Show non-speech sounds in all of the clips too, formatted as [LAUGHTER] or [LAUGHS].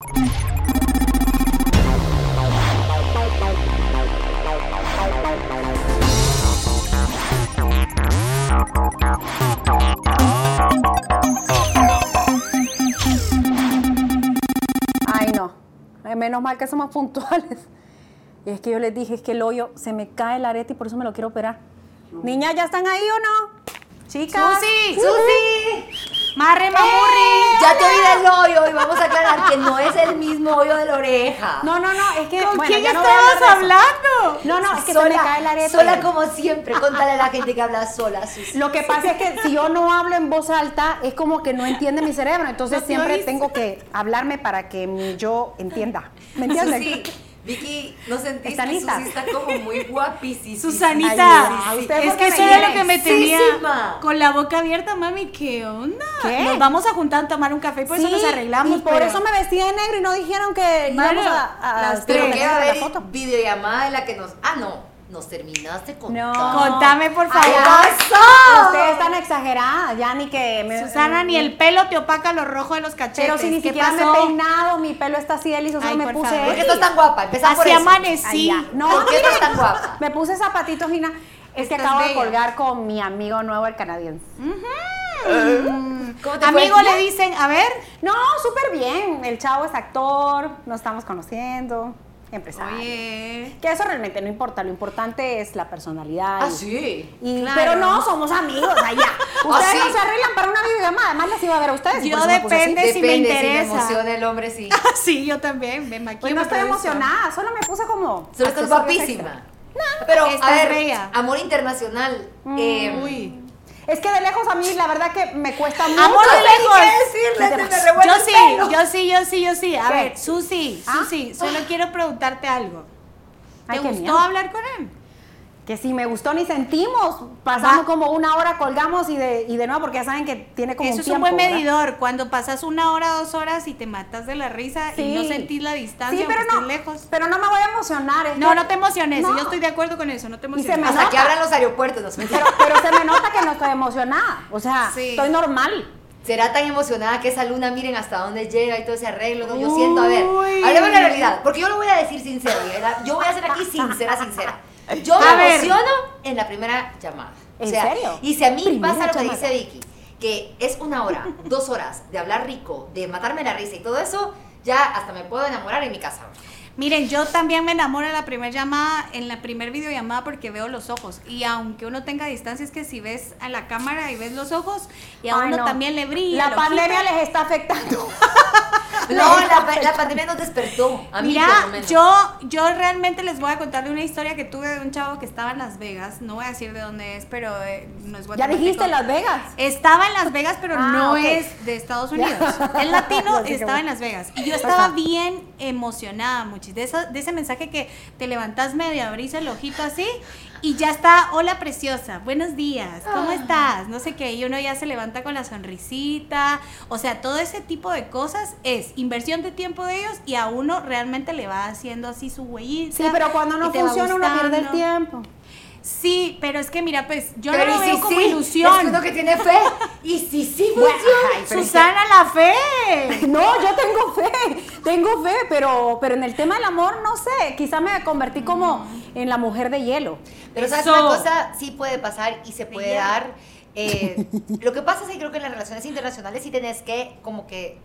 Ay, no. Menos mal que somos puntuales. Y es que yo les dije, es que el hoyo se me cae el arete y por eso me lo quiero operar. Niñas, ¿ya están ahí o no? Chicas. ¡Susi! ¡Susi! ¡Marre, mamurri! Ya te oí del hoyo y vamos a aclarar que no es el mismo hoyo de la oreja. No, no, no, es que. ¿Con bueno, quién ya no estabas hablando? No, no, es que se me cae el arete. Sola como siempre. Contale a la gente que habla sola. Lo que pasa es que si yo no hablo en voz alta, es como que no entiende mi cerebro. Entonces No siempre tengo que hablarme para que mi yo entienda. ¿Me entiendes? Susi, Vicky, ¿no sentiste. Susi está como muy guapísima? Susanita, Ay, ¿usted es que eso era lo que me tenía con la boca abierta, mami. ¿Qué onda? ¿Qué? Nos vamos a juntar a tomar un café y por eso nos arreglamos. Y por pero- eso me vestí de negro y no dijeron que Bueno, íbamos a, a las Pero de en la foto. videollamada en la que nos... Ah, no. Nos terminaste con No. Contame, por favor. Ustedes están exageradas, ya ni que me. Susana, ni el pelo te opaca lo rojo de los cachetes. Pero si ni ¿Qué siquiera me he peinado, mi pelo está así de liso, solo Ay, me por puse. favor. ¿Por qué estás tan guapa? Empezamos por eso. amanecí. Ay. No, ¿Por qué mire, estás tan guapa? Me puse zapatitos, Gina. Es que Estás acabo de colgar con mi amigo nuevo, el canadiense. ¿Cómo te fue? Amigo, le dicen, a ver. No, súper bien. El chavo es actor, nos estamos conociendo, empresario. Oye. Que eso realmente no importa, lo importante es la personalidad. Ah, y- sí. y- Claro. Pero no, somos amigos, allá. [LAUGHS] Ustedes sí. no se arreglan para una videollamada, además las iba a ver a ustedes. Yo depende. si me interesa. Si me emociona el hombre, sí. [LAUGHS] sí, yo también. Me maquillo. Pues no estoy emocionada, solo me puse como. Solo estás guapísima. extra. Pero, a ver, bella. amor internacional. eh, Uy. Es que de lejos a mí la verdad que me cuesta mucho. Amor de lejos. decirle, Yo sí, yo sí, yo sí, yo sí. A ¿Qué? ver, Susi, ¿Ah? Susi, solo quiero preguntarte algo. ¿Te Ay, gustó hablar con él? Que si me gustó ni sentimos. Pasamos Va. como una hora, colgamos y de, y de nuevo, porque ya saben que tiene como Eso un es tiempo. un buen ¿verdad? medidor. Cuando pasas una hora, dos horas y te matas de la risa y no sentís la distancia Sí, pero no, estés lejos. pero no me voy a emocionar. es No, que- no te emociones. No. Yo estoy de acuerdo con eso. No te se emociones. me Hasta nota. que abran los aeropuertos. no se me- Pero, pero se me nota que no estoy emocionada. O sea, Sí. estoy normal. Será tan emocionada que esa luna, miren hasta dónde llega y todo ese arreglo. ¿no? Yo siento, a ver, hablemos de la realidad. Porque yo lo voy a decir sincero, ¿verdad? Yo voy a ser aquí sincera, sincera. Yo A me ver. emociono en la primera llamada. ¿En serio? Y si a mí Primera pasa lo que llamada. dice Vicky, que es una hora, [LAUGHS] dos horas de hablar rico, de matarme la risa y todo eso, ya hasta me puedo enamorar en mi casa. Miren, yo también me enamoro en la primera llamada, en la primer videollamada porque veo los ojos. Y aunque uno tenga distancia, es que si ves a la cámara y ves los ojos, y a Ay, uno no. también le brilla. La pandemia les está afectando. [LAUGHS] [LAUGHS] No, la, la pandemia nos despertó. A mí por Mira, yo, yo realmente les voy a contar de una historia que tuve de un chavo que estaba en Las Vegas. No voy a decir de dónde es, pero eh, no es ya guatemalteco. dijiste Las Vegas. Estaba en Las Vegas, pero Ah, no es de Estados Unidos. [LAUGHS] Es latino, [LAUGHS] Ya estaba en Las Vegas. Y yo estaba Ajá. bien emocionada, muchis. De, de ese mensaje que te levantas medio, abrís el ojito así y ya está, hola preciosa, buenos días, ¿cómo estás? No sé qué. Y uno ya se levanta con la sonrisita. O sea, todo ese tipo de cosas es inversión de tiempo de ellos y a uno realmente le va haciendo así su huellita. Sí, pero cuando no funciona uno pierde el tiempo. Sí, pero es que mira, pues yo Pero no lo veo si como sí, ilusión. Es uno que tiene fe. Y si sí [LAUGHS] Bueno, funciona. ay, Susana la fe. No, yo tengo fe, tengo fe, pero, pero en el tema del amor, no sé, quizá me convertí como en la mujer de hielo. Pero sabes Eso. una cosa, sí puede pasar y se puede dar. eh, [LAUGHS] lo que pasa es que creo que en las relaciones internacionales sí tenés que como que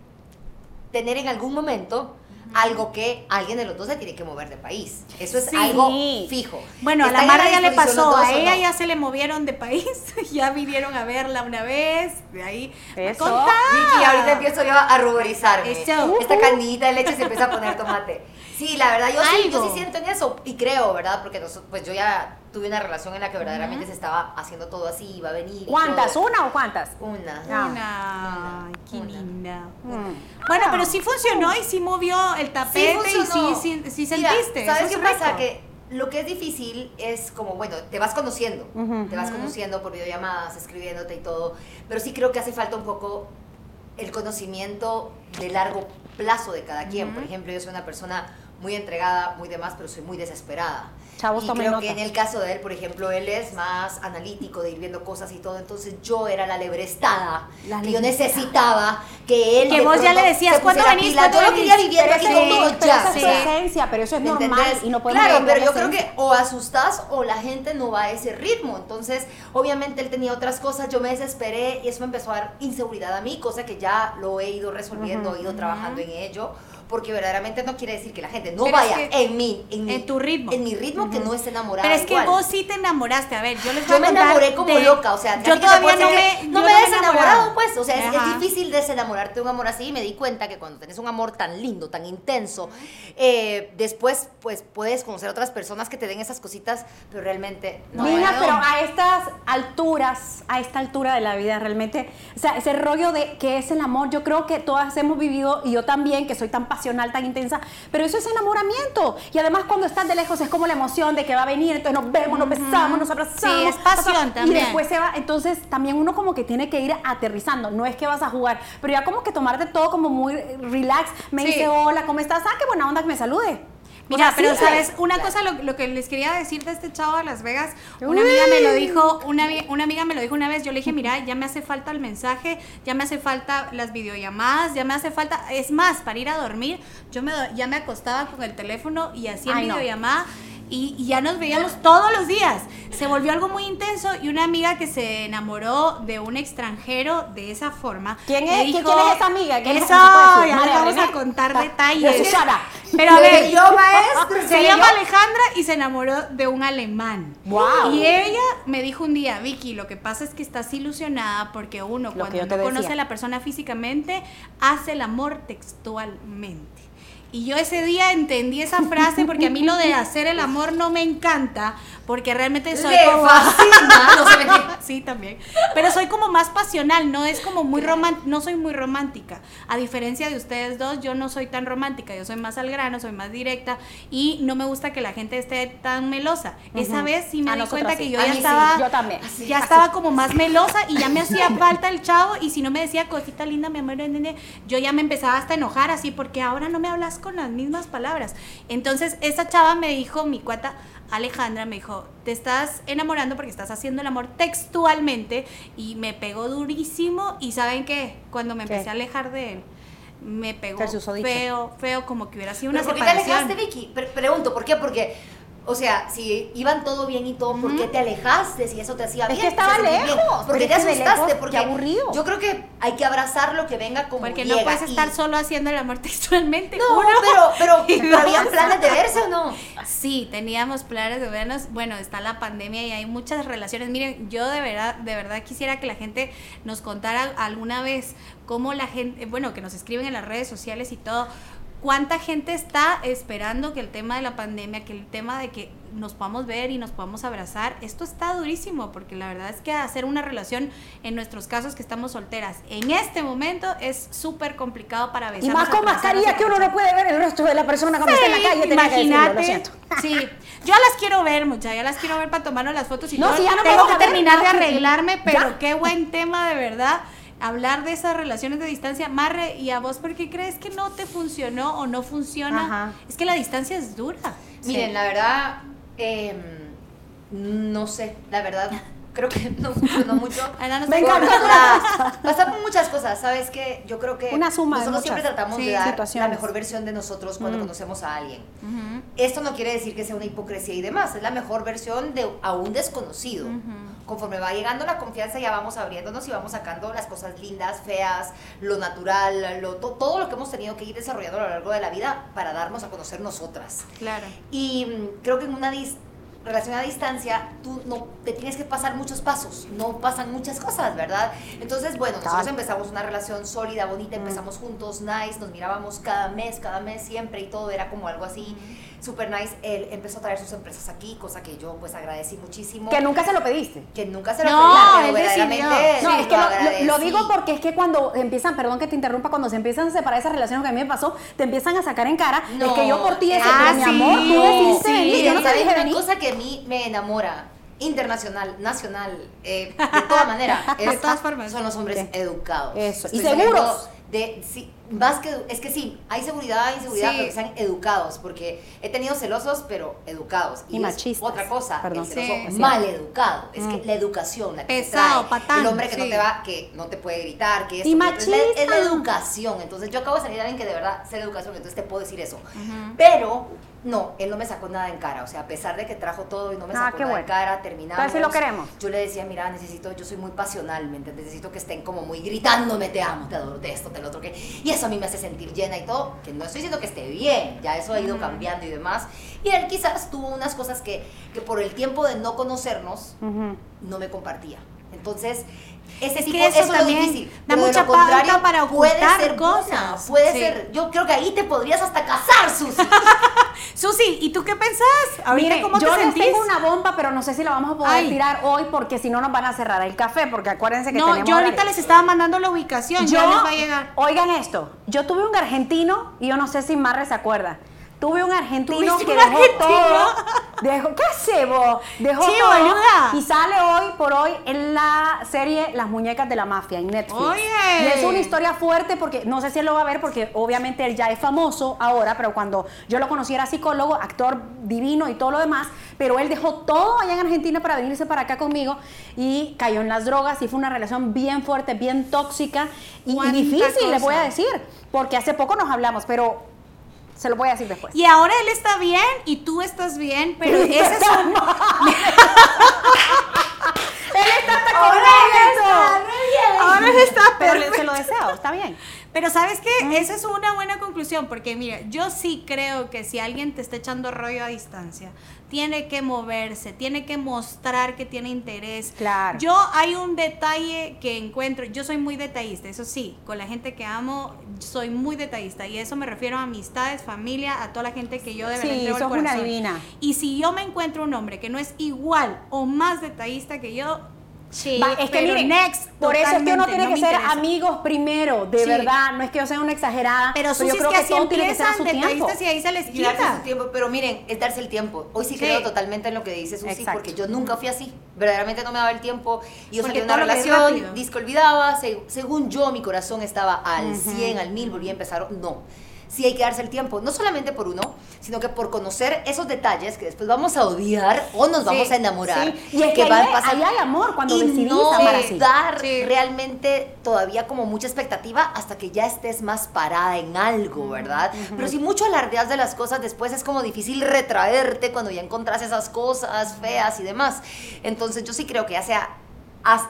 tener en algún momento algo que alguien de los dos se tiene que mover de país. Eso es Sí. algo fijo. Bueno, a la ¿Están en Mara ya le pasó, a ella no? ya se le movieron de país, [LAUGHS] ya vinieron a verla una vez, de ahí. Eso. Vicky, ahorita empiezo yo a ruborizarme. Eso. Esta canidita de leche se empieza a poner tomate. Sí, la verdad, yo sí, yo sí siento en eso y creo, ¿verdad? Porque nos- pues yo ya tuve una relación en la que verdaderamente se estaba haciendo todo así, iba a venir. y ¿Cuántas? todo. ¿Una o cuántas? Una. Ah. Una, ay, qué Una. linda. Mm. Bueno, Ah. pero sí funcionó y sí movió el tapete y sí, funcionó. sí, sí Mira, sentiste. ¿Sabes qué pasa? Que lo que es difícil es como, bueno, te vas conociendo, te vas conociendo por videollamadas, escribiéndote y todo, pero sí creo que hace falta un poco el conocimiento de largo plazo de cada quien. Por ejemplo, yo soy una persona muy entregada, muy demás, pero soy muy desesperada. Chavos, y creo nota. que en el caso de él, por ejemplo, él es más analítico de ir viendo cosas y todo, entonces yo era la lebrestada La que yo necesitaba que él Que vos ya le decías, ¿cuándo venís? pilas. ¿Cuándo Yo lo quería viviendo aquí esa es- con todo pero ya. esa es sí. esencia, pero eso es ¿Me normal entendés? y no podemos Claro, pero yo creo que o asustas o la gente no va a ese ritmo. Entonces, obviamente él tenía otras cosas, yo me desesperé y eso me empezó a dar inseguridad a mí, cosa que ya lo he ido resolviendo, he ido trabajando en ello. Porque verdaderamente no quiere decir que la gente no Pero es vaya que en mi, en mi- en tu ritmo. En mi ritmo, que no esté enamorada. Pero es que igual. vos sí te enamoraste. A ver, yo les voy Yo a me enamoré como de- loca, o sea, yo todavía no me, no he desenamorado, pues, o sea, es, difícil desenamorarte de un amor así y me di cuenta que cuando tenés un amor tan lindo, tan intenso, eh, después, pues, puedes conocer otras personas que te den esas cositas, pero realmente no. No. pero a estas alturas, a esta altura de la vida, realmente, o sea, ese rollo de que es el amor, yo creo que todas hemos vivido, y yo también, que soy tan pasional, tan intensa, pero eso es enamoramiento. Y además, cuando estás de lejos, es como la emoción de que va a venir, entonces nos vemos, nos besamos, nos abrazamos. Sí, es pasión Y también. después se va, entonces también uno como que tiene que ir aterrizando, no es que vas a jugar, pero ya como que tomarte todo como muy relax, me Sí. dice, hola, ¿cómo estás? Ah, qué buena onda que me salude. Mira, O sea, pero sí, sabes, una cosa lo, lo que les quería decir de este chavo de Las Vegas, una Uy. amiga me lo dijo, una, una amiga me lo dijo una vez, yo le dije, mira, ya me hace falta el mensaje, ya me hace falta las videollamadas, ya me hace falta, es más, para ir a dormir, yo me, ya me acostaba con el teléfono y hacía Ay, no. Y, y ya nos veíamos todos los días. Se volvió algo muy intenso y una amiga que se enamoró de un extranjero de esa forma. ¿Quién es? ¿Quién- dijo, quién es esa amiga? ¿Quién es? Eso, ¿Se puede decir? ya María vamos René. a contar detalles. Pero a ver, yo, maestro. se llama Alejandra y se enamoró de un alemán. Wow. Y ella me dijo un día, Vicky, lo que pasa es que estás ilusionada porque uno Lo cuando no conoce a la persona físicamente hace el amor textualmente. Y yo ese día entendí esa frase porque a mí lo de hacer el amor no me encanta porque realmente soy Le como fascina. [LAUGHS] No sí, también. Pero soy como más pasional, no es como muy romántica, no soy muy romántica. A diferencia de ustedes dos, yo no soy tan romántica, yo soy más al grano, soy más directa y no me gusta que la gente esté tan melosa. Esa vez sí me A di cuenta sí. que yo A ya mí sí, estaba yo también. ya estaba como más melosa y ya me hacía falta el chavo y si no me decía cosita linda, mi amor, nene", yo ya me empezaba hasta a enojar así porque ahora no me hablas con las mismas palabras. Entonces, esa chava me dijo, mi cuata Alejandra me dijo, te estás enamorando porque estás haciendo el amor textualmente y me pegó durísimo y ¿saben qué? Cuando me ¿Qué? empecé a alejar de él, me pegó feo, feo, como que hubiera sido una ¿Pero por qué te alejaste, Vicky? Pre- pregunto, ¿por qué? Porque, o sea, si iban todo bien y todo, ¿por qué te alejaste? Si eso te hacía Es bien. que estaba lejos, ¿Por qué te es asustaste? Porque qué aburrido. Yo creo que hay que abrazar lo que venga como Porque llega. no puedes y- estar solo haciendo el amor [LAUGHS] textualmente. No, uno. pero, pero, [LAUGHS] ¿habían planes de verse o no? Sí, teníamos planes de vernos. Bueno, está la pandemia y hay muchas relaciones. Miren, yo de verdad, de verdad quisiera que la gente nos contara alguna vez cómo la gente, bueno, que nos escriben en las redes sociales y todo, cuánta gente está esperando que el tema de la pandemia, que el tema de que nos podamos ver y nos podamos abrazar, esto está durísimo, porque la verdad es que hacer una relación, en nuestros casos que estamos solteras, en este momento es súper complicado para besarnos. Y más con mascarilla que uno no puede ver el rostro de la persona cuando está en la calle. decirlo, Imagínate. lo. Sí, yo las quiero ver, muchachas, ya las quiero ver para tomarnos las fotos y No, todo. si ya no tengo que terminar de arreglarme, pero ya. qué buen tema de verdad. Hablar de esas relaciones de distancia, Marre, ¿y a vos por qué crees que no te funcionó o no funciona? Ajá. Es que la distancia es dura. Miren, la verdad, eh, no sé, la verdad, creo que no funcionó mucho. [LAUGHS] Ahora nos Me encanta. Muchas cosas, ¿sabes qué? Yo creo que Una suma nosotros siempre tratamos sí, de dar la mejor versión de nosotros cuando Mm. conocemos a alguien. Esto no quiere decir que sea una hipocresía y demás, es la mejor versión de a un desconocido. Conforme va llegando la confianza ya vamos abriéndonos y vamos sacando las cosas lindas, feas, lo natural, lo, to- todo lo que hemos tenido que ir desarrollando a lo largo de la vida para darnos a conocer nosotras. Claro. Y mm, creo que en una dis- relación a distancia tú no te tienes que pasar muchos pasos, no pasan muchas cosas, ¿verdad? Entonces, bueno, nosotros Tal. empezamos una relación sólida, bonita, empezamos juntos, nice, nos mirábamos cada mes, cada mes siempre y todo era como algo así super nice. Él empezó a traer sus empresas aquí, cosa que yo pues agradecí muchísimo. Que nunca se lo pediste. Que nunca se lo No, pedí, verdaderamente No, es que lo, lo- lo agradecí. digo porque es que cuando empiezan, perdón que te interrumpa, cuando se empiezan a separar esas relaciones que a mí me pasó, te empiezan a sacar en cara. es No, que yo por ti ese, ah, mi amor, tú decidiste sí. venir, yo no te ¿Saben dije una venir. cosa que a mí me enamora? Internacional, nacional, eh, de toda manera. [LAUGHS] De todas formas. Son los hombres Sí. educados. Eso. Y Estoy saliendo seguros. De, sí, más que, es que sí, hay seguridad, hay inseguridad, Sí. pero que sean educados, porque he tenido celosos, pero educados. Y es machistas, Otra cosa, perdón. el celoso Sí. mal educado. Es Mm. que la educación, la que Pesado, trae, patán, el hombre que no te va, que no te puede gritar, que Y esto, que otro, es la- es, la, machista. educación. Entonces yo acabo de salir de alguien que de verdad sé la educación, entonces te puedo decir eso. Pero no, él no me sacó nada en cara, o sea, a pesar de que trajo todo y no me Ah, sacó nada bueno. en cara, terminamos. Entonces sí lo queremos. Yo le decía, mira, necesito, yo soy muy pasional, ¿me entiendes? Necesito que estén como muy gritándome, te amo, te adoro, te esto, te lo otro, que... Y eso a mí me hace sentir llena y todo, que no estoy diciendo que esté bien, ya eso ha ido cambiando y demás. Y él quizás tuvo unas cosas que, que por el tiempo de no conocernos, no me compartía. Entonces, ese Es tipo, que eso eso, es lo también difícil. da Pero mucha pauta para puede ocultar ser buena, cosas. puede Sí. ser, yo creo que ahí te podrías hasta casar, Susi. [LAUGHS] Susi, ¿y tú qué pensás? Ahorita, Mire, ¿cómo yo te sentís? tengo una bomba, pero no sé si la vamos a poder Ay. tirar hoy porque si no nos van a cerrar el café, porque acuérdense que No, tenemos yo ahorita les estaba mandando la ubicación, Yo, ya les va a llegar. oigan esto, yo tuve un argentino y yo no sé si Marre se acuerda. Tuve un argentino ¿Tuviste que un dejó argentino? todo. Dejó, ¿Qué hace vos? Dejó Sí, todo y sale hoy por hoy en la serie Las muñecas de la mafia en Netflix. Oye. Y es una historia fuerte porque no sé si él lo va a ver porque obviamente él ya es famoso ahora, pero cuando yo lo conocí era psicólogo, actor divino y todo lo demás, pero él dejó todo allá en Argentina para venirse para acá conmigo y cayó en las drogas y fue una relación bien fuerte, bien tóxica y, y difícil, les voy a decir, porque hace poco nos hablamos, pero se lo voy a decir después. Y ahora él está bien y tú estás bien, pero [LAUGHS] ese es un... [LAUGHS] Él está hasta Ahora está Pero perfecto. se lo deseo, está bien. Pero sabes qué, esa es una buena conclusión, porque mira, yo sí creo que si alguien te está echando rollo a distancia, tiene que moverse, tiene que mostrar que tiene interés. Claro. Yo hay un detalle que encuentro, yo soy muy detallista, eso sí, con la gente que amo, soy muy detallista, y eso me refiero a amistades, familia, a toda la gente que yo de verdad Sí, el sos una divina. Y si yo me encuentro un hombre que no es igual o más detallista que yo, sí, Va, es que pero miren, next, por eso es que uno tiene no que ser interesa. amigos primero, de Sí. verdad. No es que yo sea una exagerada, Pero yo Susi es creo que que, todo tiene que ser a empiezan su tiempo. y ahí se les Y darse quita. su tiempo, pero miren, es darse el tiempo. Hoy sí, Sí. creo totalmente en lo que dice Susi, Exacto. porque yo nunca fui así. Verdaderamente no me daba el tiempo. Y yo Porque salí de una relación, disco olvidaba, se- según yo, mi corazón estaba al 100, al 1000, volví a empezar. No. Sí hay que darse el tiempo, no solamente por uno, sino que por conocer esos detalles que después vamos a odiar o nos vamos a enamorar. Sí. Y es que, ahí, van hay- pasando- ahí hay amor cuando y decidís no amar así. dar Sí. realmente todavía como mucha expectativa hasta que ya estés más parada en algo, ¿verdad? Pero si mucho alardeas de las cosas después es como difícil retraerte cuando ya encontrás esas cosas feas y demás. Entonces yo sí creo que ya sea a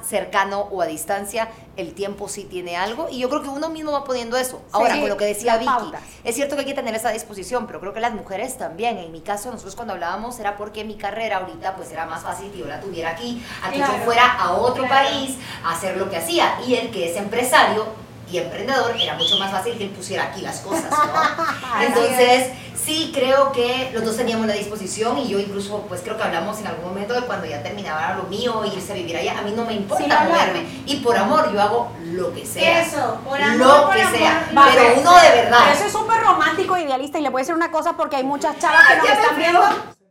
cercano o a distancia, el tiempo sí tiene algo y yo creo que uno mismo va poniendo eso. Ahora, Sí, con lo que decía Vicky, pautas. es cierto que hay que tener esa disposición, pero creo que las mujeres también. En mi caso, nosotros cuando hablábamos era porque mi carrera ahorita pues era más fácil que yo la tuviera aquí, a que Claro. yo fuera a otro Claro. país a hacer lo que hacía. Y el que es empresario y emprendedor era mucho más fácil que él pusiera aquí las cosas, ¿no? [LAUGHS] Entonces, sí creo que los dos teníamos la disposición y yo incluso pues creo que hablamos en algún momento de cuando ya terminaba lo mío, irse a vivir allá. A mí no me Sí, importa hablaron. moverme. Y por amor yo hago lo que sea. Eso, por amor, Lo por que amor, sea. Pero uno de verdad. Pero eso es súper romántico e idealista y le voy a decir una cosa porque hay muchas chavas que nos están viendo.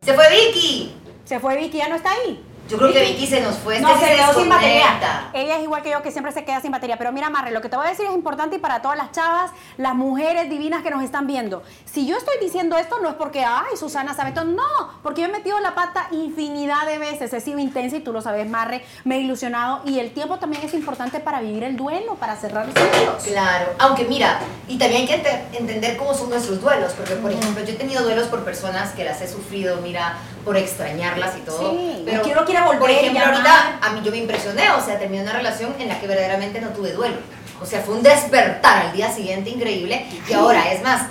Se fue Vicky. Se fue Vicky, ya no está ahí. Yo creo que Vicky se nos fue. No, se se quedó sin batería. Ella es igual que yo, que siempre se queda sin batería. Pero mira, Marre, lo que te voy a decir es importante y para todas las chavas, las mujeres divinas que nos están viendo. Si yo estoy diciendo esto, no es porque, ay, Susana sabe todo. No, porque yo he metido la pata infinidad de veces. He sido intensa y tú lo sabes, Marre. Me he ilusionado. Y el tiempo también es importante para vivir el duelo, para cerrar los ciclos. Claro, aunque mira, y también hay que ente- entender cómo son nuestros duelos, porque por ejemplo yo he tenido duelos por personas que las he sufrido, mira, por extrañarlas y todo. Sí, pero uno quiere volver Por ejemplo, ahorita a mí yo me impresioné, o sea, terminé una relación en la que verdaderamente no tuve duelo. O sea, fue un despertar al día siguiente increíble. Y ahora, es más,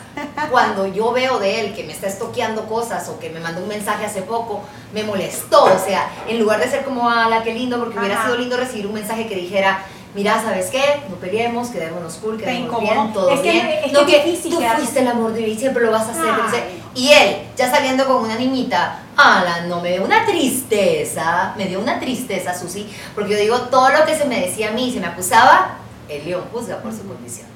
cuando yo veo de él que me está estoqueando cosas o que me mandó un mensaje hace poco, me molestó. O sea, en lugar de ser como, a la que lindo, porque hubiera Ajá. sido lindo recibir un mensaje que dijera, mira, ¿sabes qué? No peleemos, quedémonos cool, quedémonos bien, todo Es que- bien. es que no que difícil tú fuiste el amor de y siempre lo vas a hacer. Ay. Y él, ya saliendo con una niñita, ala, no, me dio una tristeza, me dio una tristeza, Susi, porque yo digo, todo lo que se me decía a mí se me acusaba, el león juzga por su condición.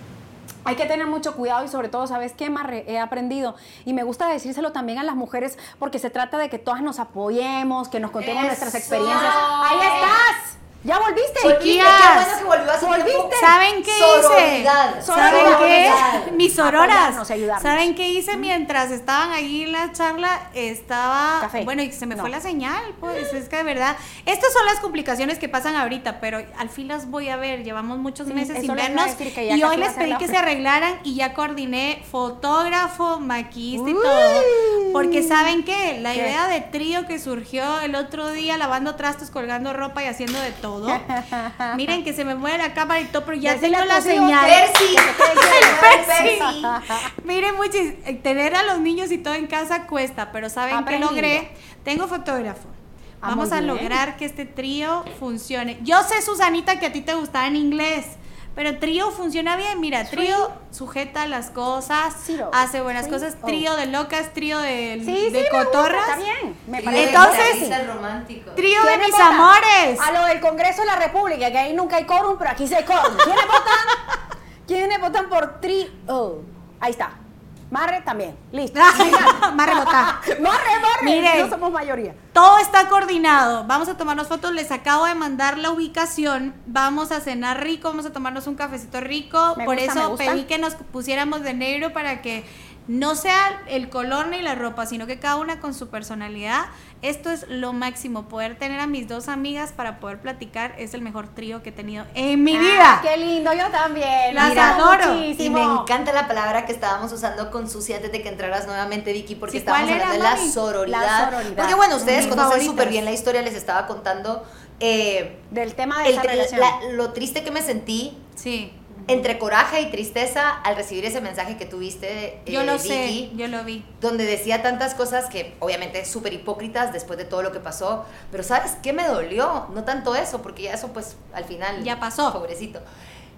Hay que tener mucho cuidado y sobre todo, ¿sabes qué, Marre? He aprendido y me gusta decírselo también a las mujeres porque se trata de que todas nos apoyemos, que nos contemos nuestras Eso. experiencias. ¡Ahí estás! ¿Ya volviste? Chiquillas. Qué bueno que volvió hace tiempo. ¿Volviste? ¿Saben qué Sororidad. hice? ¿Saben qué? Mis sororas. ¿Saben qué hice mientras estaban ahí en la charla? Estaba. Café. Bueno, y se me No. fue la señal, pues es que de verdad. Estas son las complicaciones que pasan ahorita, pero al fin las voy a ver. Llevamos muchos Sí, meses sin vernos. Y hoy les pedí que se arreglaran y ya coordiné fotógrafo, maquillista y todo. Porque ¿saben qué? La ¿Qué? idea de trío que surgió el otro día lavando trastos, colgando ropa y haciendo de todo. [LAUGHS] Miren que se me mueve la cámara y todo, pero ya tengo la hijos señal. Percy. [LAUGHS] Percy. Percy. Miren, muchis, eh, tener a los niños y todo en casa cuesta, pero ¿saben qué Aprendido. logré? Tengo fotógrafo. Ah, Vamos a lograr que este trío funcione. Yo sé, Susanita, que a ti te gustaba en inglés, pero trío funciona bien. Mira, trío sujeta las cosas, Zero. hace buenas Three. cosas. Oh. Trío de locas, trío de, Sí, sí, de me gusta, cotorras. está bien. Me Trío parece Entonces-. Trío de ¿Quiénes mis votan? amores. A lo del Congreso de la República, que ahí nunca hay quórum, pero aquí sí hay quórum. ¿Quiénes [LAUGHS] votan? ¿Quiénes votan por tri? Oh, ahí está. Marre también. Listo. [LAUGHS] Más rebotada. Marre, marre. Miren. No somos mayoría. Todo está coordinado. Vamos a tomarnos fotos. Les acabo de mandar la ubicación. Vamos a cenar rico. Vamos a tomarnos un cafecito rico. Me Por gusta, eso pedí que nos pusiéramos de negro para que no sea el color ni la ropa, sino que cada una con su personalidad. Esto es lo máximo. Poder tener a mis dos amigas para poder platicar es el mejor trío que he tenido en mi Ah, vida. qué lindo, yo también. Las Mira, adoro. Y me encanta la palabra que estábamos usando con Susi antes de que entraras nuevamente, Vicky, porque Sí, estábamos ¿cuál era, hablando de la sororidad. La sororidad. Porque bueno, ustedes Mis conocen súper bien la historia, les estaba contando eh, Del tema de el- esa relación. la- lo triste que me sentí Sí, entre coraje y tristeza al recibir ese mensaje que tuviste, eh, yo lo sé, yo lo vi. donde decía tantas cosas que obviamente súper hipócritas después de todo lo que pasó, pero ¿sabes qué me dolió? No tanto eso, porque ya eso pues al final... Ya pasó. Pobrecito.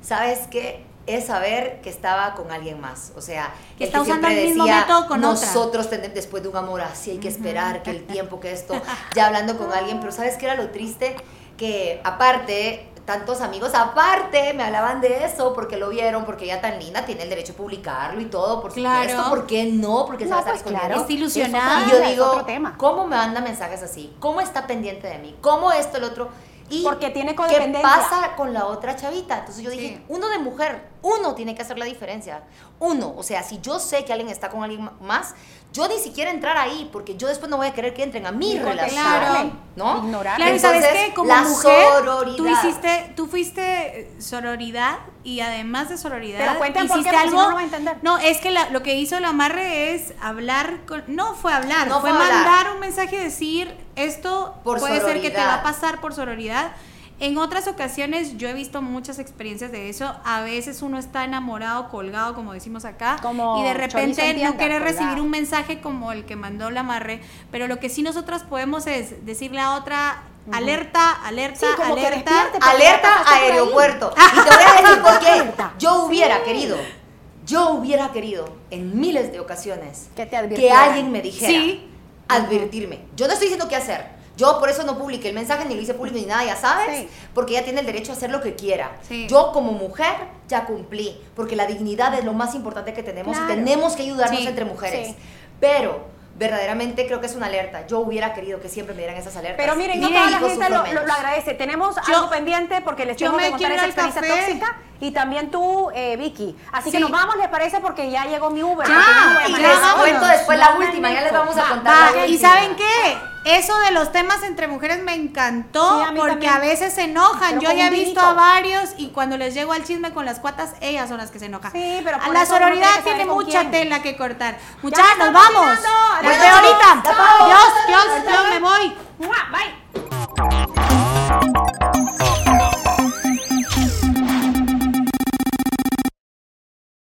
¿Sabes qué? Es saber que estaba con alguien más, o sea, Que está usando siempre el mismo decía, método con nosotros tenemos después de un amor así hay que esperar que el [LAUGHS] tiempo que esto, ya hablando con alguien, pero ¿sabes qué era lo triste? Que aparte tantos amigos aparte me hablaban de eso porque lo vieron, porque ella tan linda tiene el derecho a publicarlo y todo, por Claro. supuesto, ¿por qué no? Porque se No, va a estar pues, claro. Está ilusionada. Y yo Es digo, otro tema. ¿cómo me manda mensajes así? ¿Cómo está pendiente de mí? ¿Cómo esto, el otro? Y Porque tiene ¿Qué codependencia. pasa con la otra chavita? Entonces yo dije, Sí. uno de mujer, uno tiene que hacer la diferencia. Uno, o sea, si yo sé que alguien está con alguien más, yo ni siquiera entrar ahí, porque yo después no voy a querer que entren a mi relación. claro. ¿No? Ignorar. Claro, y sabes Entonces, qué, como la mujer, sororidad. tú hiciste, tú fuiste eh, sororidad y además de sororidad, Pero cuenten por qué, hiciste porque algo. no, va a entender. No, es que la- lo que hizo el amarre es hablar con, no fue hablar, No fue, fue hablar. mandar un mensaje y decir esto Por puede ser que te va a pasar por sororidad. En otras ocasiones yo he visto muchas experiencias de eso. A veces uno está enamorado, colgado, como decimos acá, Como y de repente en no quiere colgado. recibir un mensaje como el que mandó la amarre, pero lo que sí nosotras podemos es decirle a otra alerta, alerta, Sí, como que alerta. Alerta ahí. aeropuerto. Y te voy a decir por qué. [LAUGHS] Yo hubiera Sí. querido, yo hubiera querido en miles de ocasiones Que te que alguien me dijera, Sí. Advertirme. Yo no estoy diciendo qué hacer. Yo por eso no publiqué el mensaje, ni lo hice público, ni nada, ya sabes, Sí. porque ella tiene el derecho a hacer lo que quiera. Sí. Yo como mujer ya cumplí, porque la dignidad es lo más importante que tenemos Claro. y tenemos que ayudarnos Sí, entre mujeres. Pero verdaderamente creo que es una alerta. Yo hubiera querido que siempre me dieran esas alertas. Pero miren, no toda la gente lo, lo- lo agradece. Tenemos Yo- algo pendiente porque les tengo que contar quiero esa experiencia café. tóxica. Y también tú, eh, Vicky. Así que nos vamos, ¿les parece? Porque ya llegó mi Uber. Ya, Y ya les cuento después la última, ya les vamos a contar Va, la y saben qué, eso de los temas entre mujeres me encantó Sí, a mí porque también. a veces se enojan. Pero Yo ya he visto a varios y cuando les llego al chisme con las cuatas, ellas son las que se enojan. Sí, pero por la eso sororidad que tiene mucha quién. tela que cortar. Muchachos, nos vamos. Nos vemos ahorita. Dios, Dios, yo me voy. Bye.